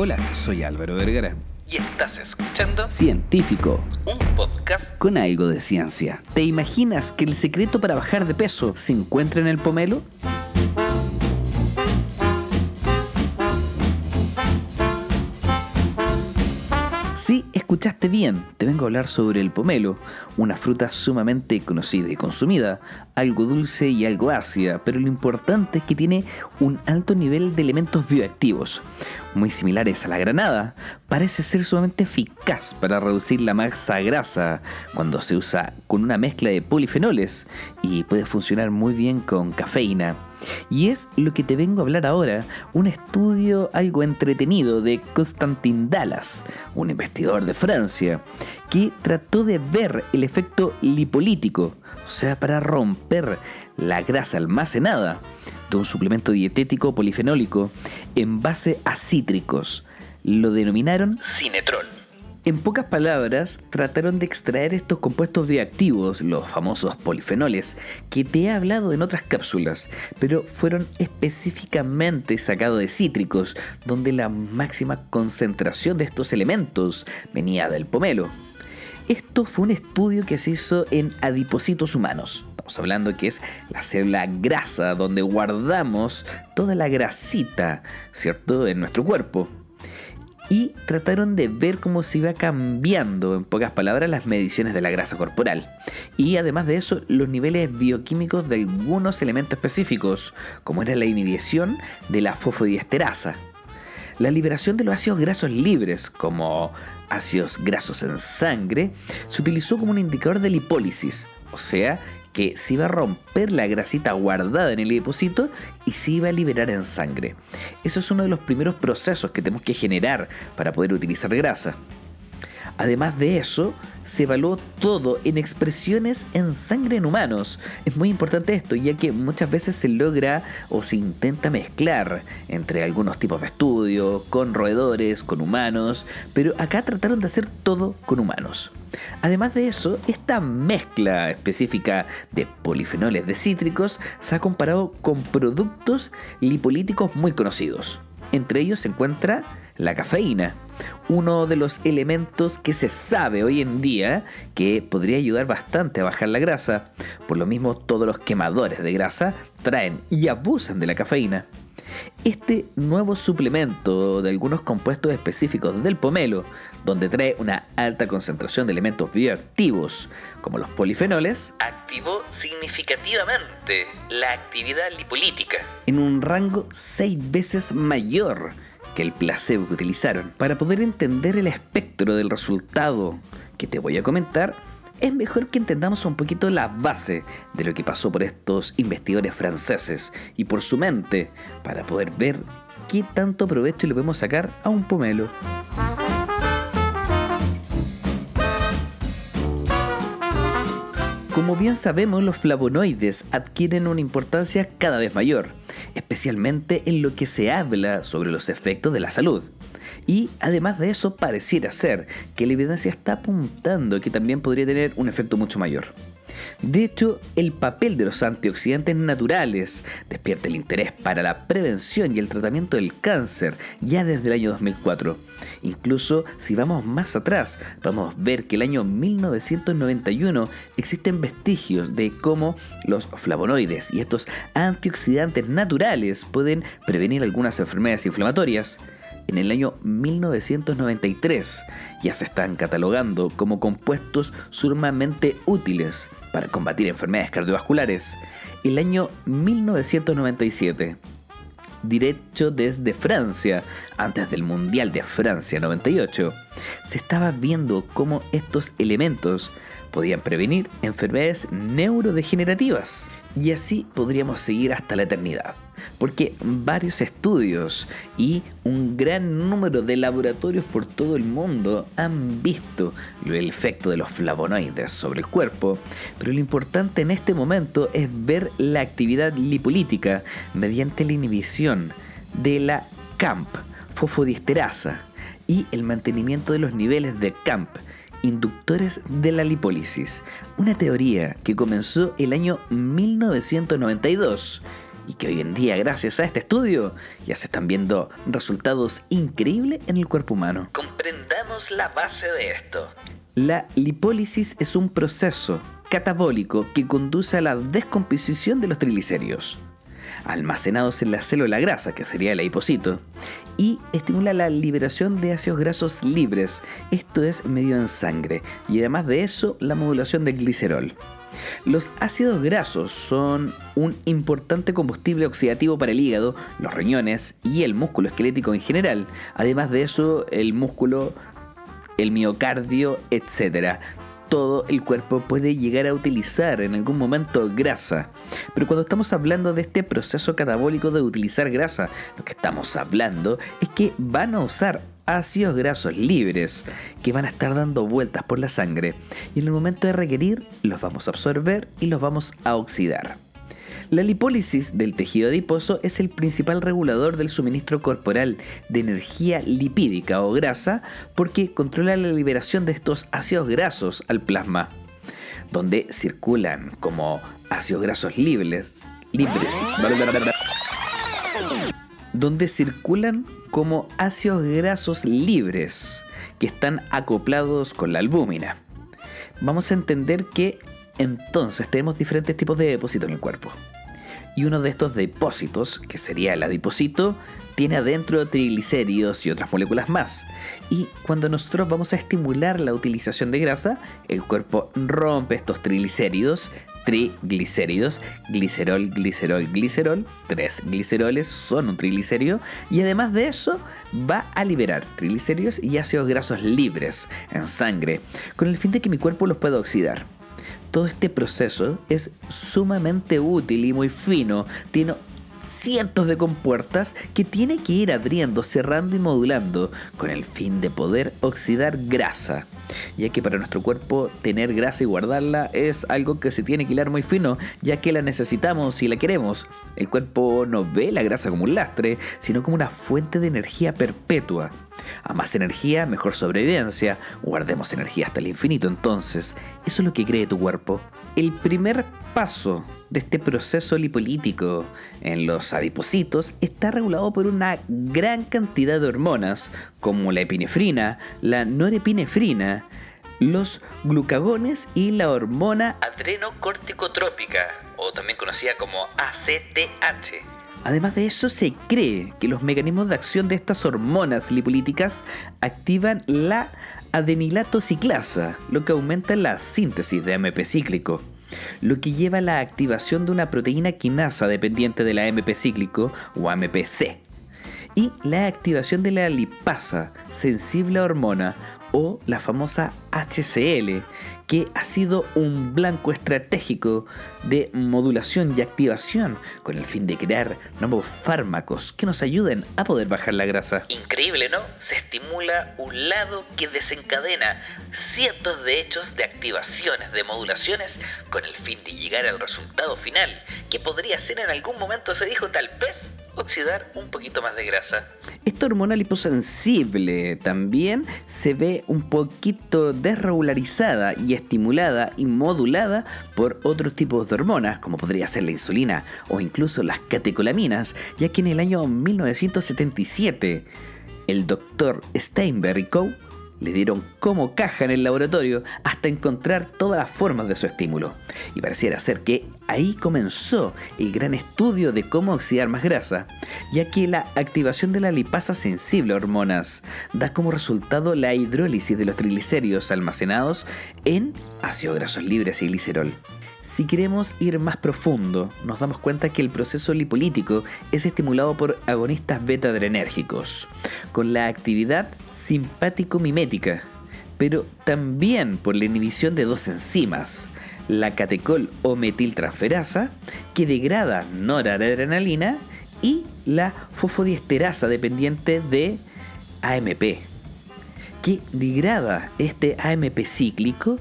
Hola, soy Álvaro Vergara. Y estás escuchando Científico, un podcast con algo de ciencia. ¿Te imaginas que el secreto para bajar de peso se encuentra en el pomelo? Bien, te vengo a hablar sobre el pomelo, una fruta sumamente conocida y consumida, algo dulce y algo ácida, pero lo importante es que tiene un alto nivel de elementos bioactivos, muy similares a la granada, parece ser sumamente eficaz para reducir la masa grasa cuando se usa con una mezcla de polifenoles y puede funcionar muy bien con cafeína. Y es lo que te vengo a hablar ahora, un estudio algo entretenido de Constantin Dallas, un investigador de Francia, que trató de ver el efecto lipolítico, o sea, para romper la grasa almacenada de un suplemento dietético polifenólico en base a cítricos. Lo denominaron Cinetrol. En pocas palabras, trataron de extraer estos compuestos bioactivos, los famosos polifenoles, que te he hablado en otras cápsulas, pero fueron específicamente sacados de cítricos, donde la máxima concentración de estos elementos venía del pomelo. Esto fue un estudio que se hizo en adipocitos humanos. Estamos hablando que es la célula grasa donde guardamos toda la grasita, ¿cierto?, en nuestro cuerpo y trataron de ver cómo se iba cambiando, en pocas palabras, las mediciones de la grasa corporal. Y además de eso, los niveles bioquímicos de algunos elementos específicos, como era la inhibición de la fosfodiesterasa. La liberación de los ácidos grasos libres, como ácidos grasos en sangre, se utilizó como un indicador de lipólisis, o sea, que se iba a romper la grasita guardada en el depósito y se iba a liberar en sangre. Eso es uno de los primeros procesos que tenemos que generar para poder utilizar grasa. Además de eso, se evaluó todo en expresiones en sangre en humanos. Es muy importante esto, ya que muchas veces se logra o se intenta mezclar entre algunos tipos de estudios, con roedores, con humanos, pero acá trataron de hacer todo con humanos. Además de eso, esta mezcla específica de polifenoles de cítricos se ha comparado con productos lipolíticos muy conocidos. Entre ellos se encuentra la cafeína, uno de los elementos que se sabe hoy en día que podría ayudar bastante a bajar la grasa. Por lo mismo, todos los quemadores de grasa traen y abusan de la cafeína. Este nuevo suplemento de algunos compuestos específicos del pomelo, donde trae una alta concentración de elementos bioactivos como los polifenoles, activó significativamente la actividad lipolítica en un rango 6 veces mayor que el placebo que utilizaron. Para poder entender el espectro del resultado que te voy a comentar, es mejor que entendamos un poquito la base de lo que pasó por estos investigadores franceses y por su mente para poder ver qué tanto provecho le podemos sacar a un pomelo. Como bien sabemos, los flavonoides adquieren una importancia cada vez mayor, especialmente en lo que se habla sobre los efectos de la salud. Y además de eso, pareciera ser que la evidencia está apuntando que también podría tener un efecto mucho mayor. De hecho, el papel de los antioxidantes naturales despierta el interés para la prevención y el tratamiento del cáncer ya desde el año 2004. Incluso si vamos más atrás, vamos a ver que el año 1991 existen vestigios de cómo los flavonoides y estos antioxidantes naturales pueden prevenir algunas enfermedades inflamatorias en el año 1993 ya se están catalogando como compuestos sumamente útiles para combatir enfermedades cardiovasculares. El año 1997 derecho desde Francia, antes del Mundial de Francia 98, se estaba viendo cómo estos elementos podían prevenir enfermedades neurodegenerativas. Y así podríamos seguir hasta la eternidad porque varios estudios y un gran número de laboratorios por todo el mundo han visto el efecto de los flavonoides sobre el cuerpo, pero lo importante en este momento es ver la actividad lipolítica mediante la inhibición de la CAMP, fosfodiesterasa, y el mantenimiento de los niveles de CAMP, inductores de la lipólisis, una teoría que comenzó el año 1992 y que hoy en día gracias a este estudio ya se están viendo resultados increíbles en el cuerpo humano. Comprendamos la base de esto. La lipólisis es un proceso catabólico que conduce a la descomposición de los triglicéridos almacenados en la célula grasa, que sería el adipocito, y estimula la liberación de ácidos grasos libres, esto es medio en sangre, y además de eso la modulación del glicerol. Los ácidos grasos son un importante combustible oxidativo para el hígado, los riñones y el músculo esquelético en general. Además de eso, el músculo, el miocardio, etc todo el cuerpo puede llegar a utilizar en algún momento grasa. Pero cuando estamos hablando de este proceso catabólico de utilizar grasa, lo que estamos hablando es que van a usar ácidos grasos libres que van a estar dando vueltas por la sangre y en el momento de requerir los vamos a absorber y los vamos a oxidar. La lipólisis del tejido adiposo es el principal regulador del suministro corporal de energía lipídica o grasa porque controla la liberación de estos ácidos grasos al plasma, donde circulan como ácidos grasos libres, libres donde circulan como ácidos grasos libres que están acoplados con la albúmina. Vamos a entender que entonces tenemos diferentes tipos de depósitos en el cuerpo y uno de estos depósitos, que sería el adipocito, tiene adentro triglicéridos y otras moléculas más. Y cuando nosotros vamos a estimular la utilización de grasa, el cuerpo rompe estos triglicéridos, triglicéridos, glicerol, glicerol, glicerol, tres gliceroles son un triglicérido y además de eso va a liberar triglicéridos y ácidos grasos libres en sangre, con el fin de que mi cuerpo los pueda oxidar todo este proceso es sumamente útil y muy fino. Tiene cientos de compuertas que tiene que ir abriendo, cerrando y modulando con el fin de poder oxidar grasa. Ya que para nuestro cuerpo tener grasa y guardarla es algo que se tiene que hilar muy fino, ya que la necesitamos y la queremos. El cuerpo no ve la grasa como un lastre, sino como una fuente de energía perpetua. A más energía, mejor sobrevivencia. Guardemos energía hasta el infinito entonces. Eso es lo que cree tu cuerpo. El primer paso de este proceso lipolítico en los adipocitos está regulado por una gran cantidad de hormonas como la epinefrina, la norepinefrina, los glucagones y la hormona adrenocorticotrópica, o también conocida como ACTH. Además de eso, se cree que los mecanismos de acción de estas hormonas lipolíticas activan la adenilato ciclasa, lo que aumenta la síntesis de AMP cíclico, lo que lleva a la activación de una proteína quinasa dependiente de la AMP cíclico o AMPC, y la activación de la lipasa, sensible a hormona, o la famosa HCl, que ha sido un blanco estratégico de modulación y activación con el fin de crear nuevos fármacos que nos ayuden a poder bajar la grasa. Increíble, ¿no? Se estimula un lado que desencadena cientos de hechos de activaciones, de modulaciones, con el fin de llegar al resultado final, que podría ser en algún momento, se dijo tal vez, oxidar un poquito más de grasa. Esta hormona liposensible también se ve un poquito desregularizada y estimulada y modulada por otros tipos de hormonas, como podría ser la insulina o incluso las catecolaminas, ya que en el año 1977 el doctor Steinberg le dieron como caja en el laboratorio hasta encontrar todas las formas de su estímulo. Y pareciera ser que ahí comenzó el gran estudio de cómo oxidar más grasa, ya que la activación de la lipasa sensible a hormonas da como resultado la hidrólisis de los triglicéridos almacenados en ácidos grasos libres y glicerol. Si queremos ir más profundo, nos damos cuenta que el proceso lipolítico es estimulado por agonistas beta-adrenérgicos, con la actividad simpático-mimética, pero también por la inhibición de dos enzimas, la catecol o metiltransferasa, que degrada noradrenalina, y la fosfodiesterasa dependiente de AMP, que degrada este AMP cíclico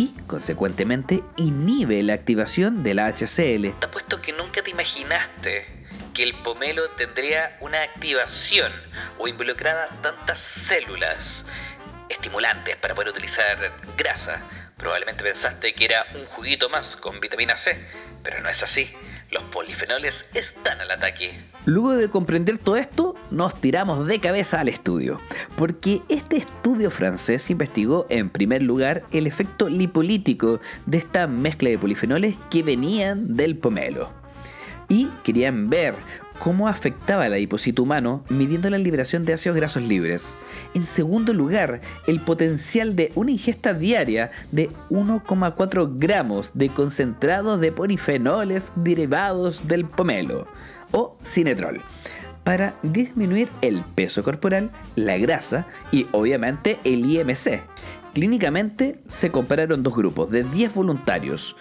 y, consecuentemente, inhibe la activación de la HCl. Apuesto que nunca te imaginaste que el pomelo tendría una activación o involucrada tantas células estimulantes para poder utilizar grasa. Probablemente pensaste que era un juguito más con vitamina C, pero no es así. Los polifenoles están al ataque. Luego de comprender todo esto, nos tiramos de cabeza al estudio, porque este estudio francés investigó en primer lugar el efecto lipolítico de esta mezcla de polifenoles que venían del pomelo. Y querían ver cómo afectaba el adipocito humano midiendo la liberación de ácidos grasos libres. En segundo lugar, el potencial de una ingesta diaria de 1,4 gramos de concentrado de polifenoles derivados del pomelo o cinetrol para disminuir el peso corporal, la grasa y obviamente el IMC. Clínicamente se compararon dos grupos de 10 voluntarios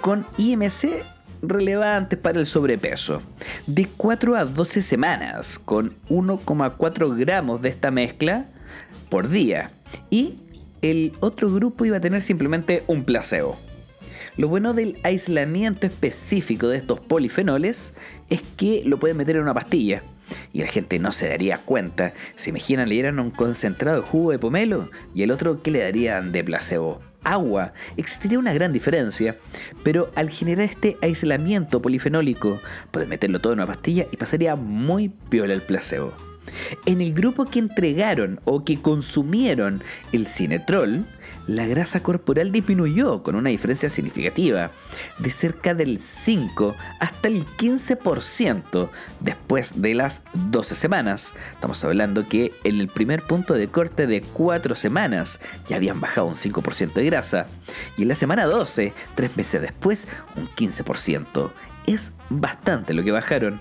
con IMC relevantes para el sobrepeso. De 4 a 12 semanas, con 1,4 gramos de esta mezcla por día. Y el otro grupo iba a tener simplemente un placebo. Lo bueno del aislamiento específico de estos polifenoles es que lo pueden meter en una pastilla. Y la gente no se daría cuenta. Si imaginan le dieran un concentrado de jugo de pomelo y el otro que le darían de placebo agua, existiría una gran diferencia, pero al generar este aislamiento polifenólico, puede meterlo todo en una pastilla y pasaría muy piola el placebo. En el grupo que entregaron o que consumieron el cinetrol, la grasa corporal disminuyó con una diferencia significativa, de cerca del 5 hasta el 15% después de las 12 semanas. Estamos hablando que en el primer punto de corte de 4 semanas ya habían bajado un 5% de grasa y en la semana 12, 3 meses después, un 15%. Es bastante lo que bajaron.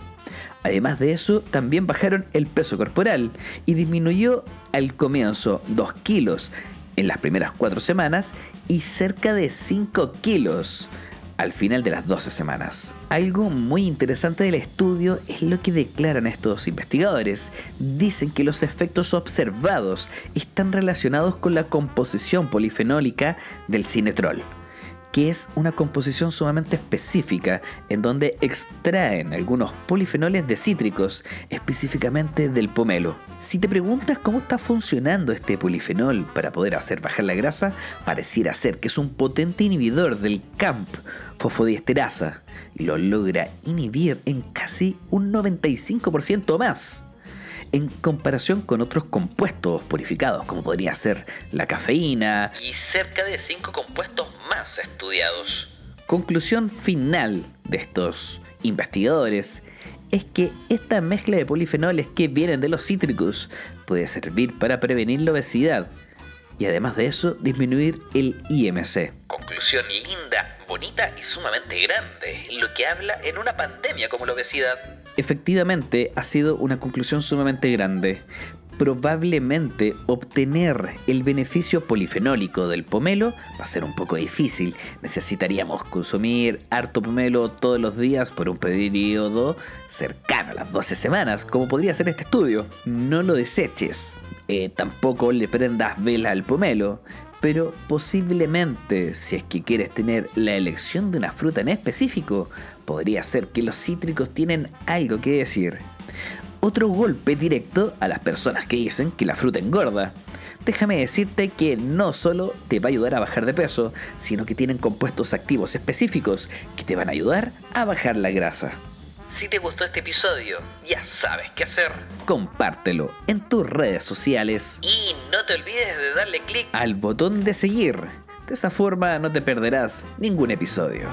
Además de eso, también bajaron el peso corporal y disminuyó al comienzo 2 kilos en las primeras 4 semanas y cerca de 5 kilos al final de las 12 semanas. Algo muy interesante del estudio es lo que declaran estos investigadores. Dicen que los efectos observados están relacionados con la composición polifenólica del cinetrol que es una composición sumamente específica en donde extraen algunos polifenoles de cítricos, específicamente del pomelo. Si te preguntas cómo está funcionando este polifenol para poder hacer bajar la grasa, pareciera ser que es un potente inhibidor del CAMP fosfodiesterasa y lo logra inhibir en casi un 95% más en comparación con otros compuestos purificados, como podría ser la cafeína. Y cerca de 5 compuestos más estudiados. Conclusión final de estos investigadores es que esta mezcla de polifenoles que vienen de los cítricos puede servir para prevenir la obesidad y además de eso disminuir el IMC. Conclusión linda, bonita y sumamente grande, lo que habla en una pandemia como la obesidad. Efectivamente, ha sido una conclusión sumamente grande. Probablemente obtener el beneficio polifenólico del pomelo va a ser un poco difícil. Necesitaríamos consumir harto pomelo todos los días por un periodo cercano a las 12 semanas, como podría ser este estudio. No lo deseches. Eh, tampoco le prendas vela al pomelo pero posiblemente si es que quieres tener la elección de una fruta en específico, podría ser que los cítricos tienen algo que decir. Otro golpe directo a las personas que dicen que la fruta engorda. Déjame decirte que no solo te va a ayudar a bajar de peso, sino que tienen compuestos activos específicos que te van a ayudar a bajar la grasa. Si te gustó este episodio, ya sabes qué hacer. Compártelo en tus redes sociales. Y no te olvides de darle clic al botón de seguir. De esa forma no te perderás ningún episodio.